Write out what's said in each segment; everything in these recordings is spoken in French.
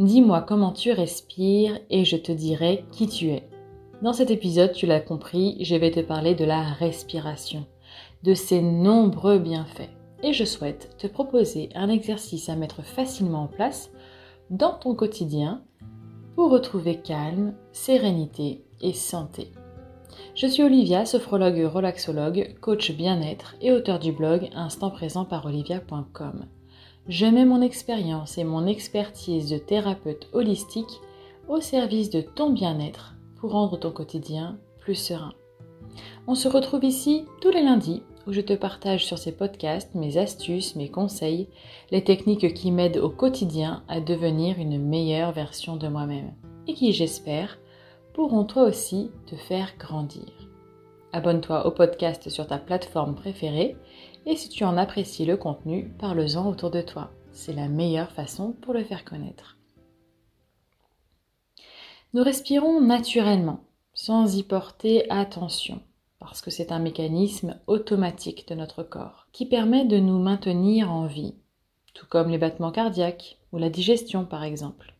Dis-moi comment tu respires et je te dirai qui tu es. Dans cet épisode, tu l'as compris, je vais te parler de la respiration, de ses nombreux bienfaits. Et je souhaite te proposer un exercice à mettre facilement en place dans ton quotidien pour retrouver calme, sérénité et santé. Je suis Olivia, sophrologue relaxologue, coach bien-être et auteur du blog Instant présent par olivia.com. Je mets mon expérience et mon expertise de thérapeute holistique au service de ton bien-être pour rendre ton quotidien plus serein. On se retrouve ici tous les lundis où je te partage sur ces podcasts mes astuces, mes conseils, les techniques qui m'aident au quotidien à devenir une meilleure version de moi-même et qui, j'espère, pourront toi aussi te faire grandir. Abonne-toi au podcast sur ta plateforme préférée et si tu en apprécies le contenu, parle-en autour de toi. C'est la meilleure façon pour le faire connaître. Nous respirons naturellement, sans y porter attention, parce que c'est un mécanisme automatique de notre corps qui permet de nous maintenir en vie, tout comme les battements cardiaques ou la digestion par exemple.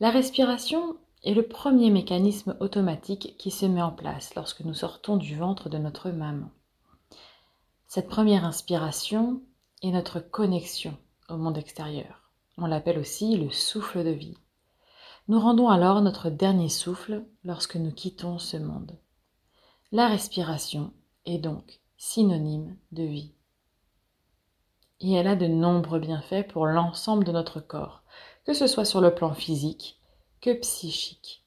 La respiration est le premier mécanisme automatique qui se met en place lorsque nous sortons du ventre de notre maman. Cette première inspiration est notre connexion au monde extérieur. On l'appelle aussi le souffle de vie. Nous rendons alors notre dernier souffle lorsque nous quittons ce monde. La respiration est donc synonyme de vie. Et elle a de nombreux bienfaits pour l'ensemble de notre corps, que ce soit sur le plan physique que psychique.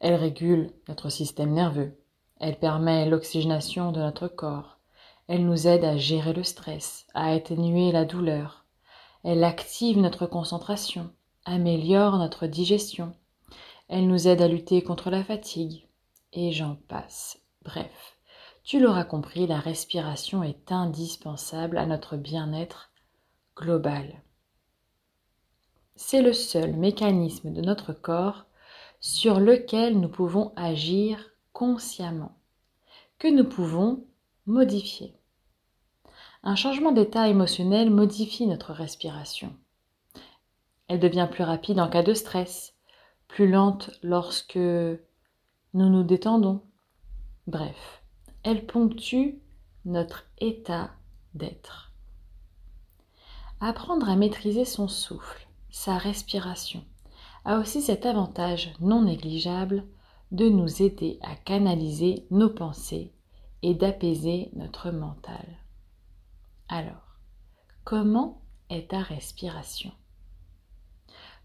Elle régule notre système nerveux, elle permet l'oxygénation de notre corps, elle nous aide à gérer le stress, à atténuer la douleur. Elle active notre concentration, améliore notre digestion. Elle nous aide à lutter contre la fatigue. Et j'en passe. Bref, tu l'auras compris, la respiration est indispensable à notre bien-être global. C'est le seul mécanisme de notre corps sur lequel nous pouvons agir consciemment, que nous pouvons Modifier. Un changement d'état émotionnel modifie notre respiration. Elle devient plus rapide en cas de stress, plus lente lorsque nous nous détendons. Bref, elle ponctue notre état d'être. Apprendre à maîtriser son souffle, sa respiration, a aussi cet avantage non négligeable de nous aider à canaliser nos pensées et d'apaiser notre mental. Alors, comment est ta respiration?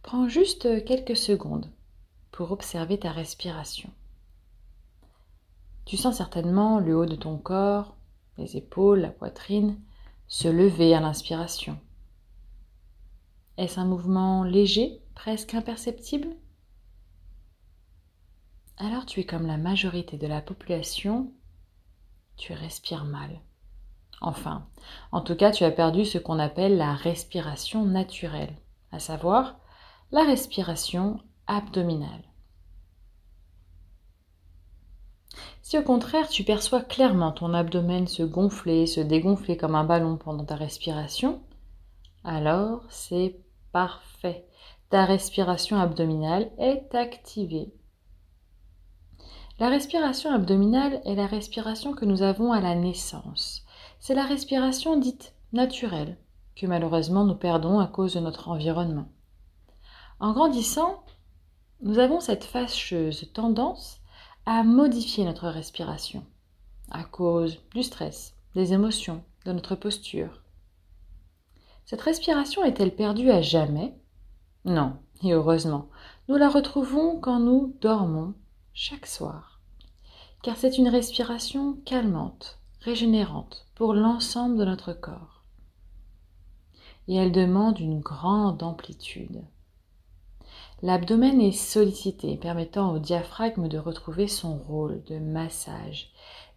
Prends juste quelques secondes pour observer ta respiration. Tu sens certainement le haut de ton corps, les épaules, la poitrine se lever à l'inspiration. Est-ce un mouvement léger, presque imperceptible? Alors tu es comme la majorité de la population tu respires mal. Enfin, en tout cas, tu as perdu ce qu'on appelle la respiration naturelle, à savoir la respiration abdominale. Si au contraire tu perçois clairement ton abdomen se gonfler, se dégonfler comme un ballon pendant ta respiration, alors c'est parfait. Ta respiration abdominale est activée. La respiration abdominale est la respiration que nous avons à la naissance. C'est la respiration dite naturelle, que malheureusement nous perdons à cause de notre environnement. En grandissant, nous avons cette fâcheuse tendance à modifier notre respiration à cause du stress, des émotions, de notre posture. Cette respiration est-elle perdue à jamais? Non, et heureusement, nous la retrouvons quand nous dormons chaque soir, car c'est une respiration calmante, régénérante pour l'ensemble de notre corps. Et elle demande une grande amplitude. L'abdomen est sollicité, permettant au diaphragme de retrouver son rôle de massage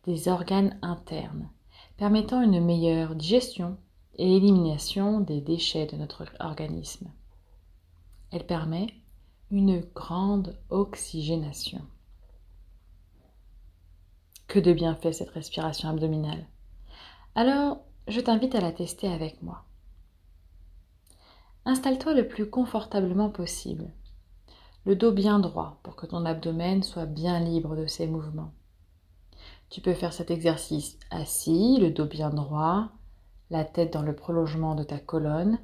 des organes internes, permettant une meilleure digestion et élimination des déchets de notre organisme. Elle permet une grande oxygénation. Que de bien fait cette respiration abdominale. Alors, je t'invite à la tester avec moi. Installe-toi le plus confortablement possible. Le dos bien droit pour que ton abdomen soit bien libre de ses mouvements. Tu peux faire cet exercice assis, le dos bien droit, la tête dans le prolongement de ta colonne,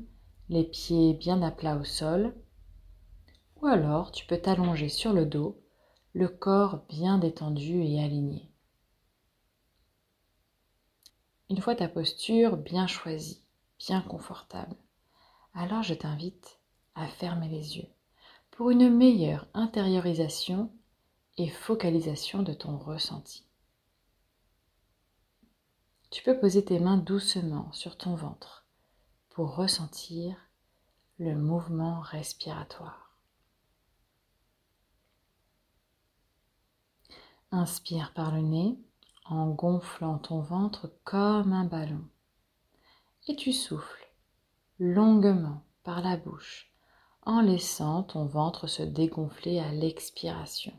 les pieds bien à plat au sol. Ou alors tu peux t'allonger sur le dos, le corps bien détendu et aligné. Une fois ta posture bien choisie, bien confortable, alors je t'invite à fermer les yeux pour une meilleure intériorisation et focalisation de ton ressenti. Tu peux poser tes mains doucement sur ton ventre pour ressentir le mouvement respiratoire. Inspire par le nez en gonflant ton ventre comme un ballon. Et tu souffles longuement par la bouche en laissant ton ventre se dégonfler à l'expiration.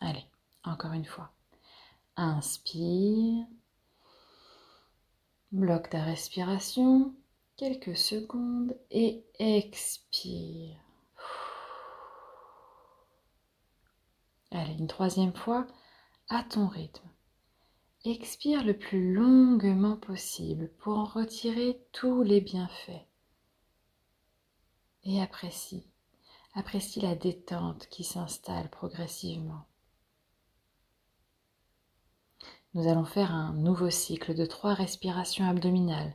Allez, encore une fois. Inspire. Bloque ta respiration quelques secondes et expire. Allez, une troisième fois, à ton rythme. Expire le plus longuement possible pour en retirer tous les bienfaits. Et apprécie, apprécie la détente qui s'installe progressivement. Nous allons faire un nouveau cycle de trois respirations abdominales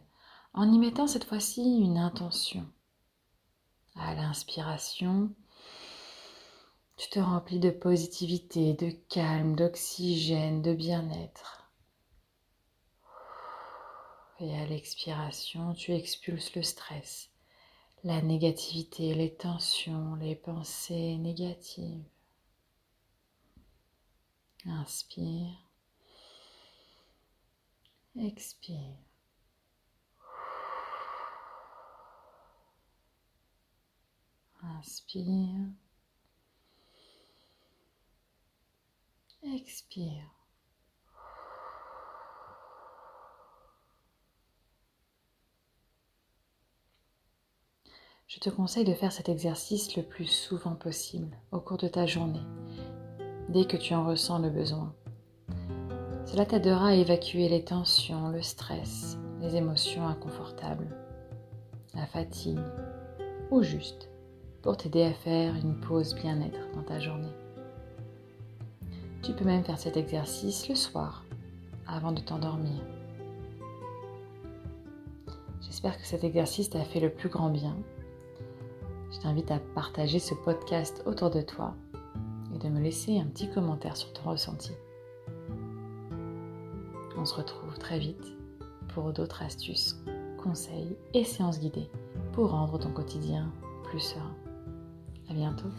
en y mettant cette fois-ci une intention. À l'inspiration, tu te remplis de positivité, de calme, d'oxygène, de bien-être. Et à l'expiration, tu expulses le stress, la négativité, les tensions, les pensées négatives. Inspire. Expire. Inspire. Expire. Je te conseille de faire cet exercice le plus souvent possible au cours de ta journée, dès que tu en ressens le besoin. Cela t'aidera à évacuer les tensions, le stress, les émotions inconfortables, la fatigue, ou juste pour t'aider à faire une pause bien-être dans ta journée. Tu peux même faire cet exercice le soir, avant de t'endormir. J'espère que cet exercice t'a fait le plus grand bien. Je t'invite à partager ce podcast autour de toi et de me laisser un petit commentaire sur ton ressenti. On se retrouve très vite pour d'autres astuces, conseils et séances guidées pour rendre ton quotidien plus serein. À bientôt.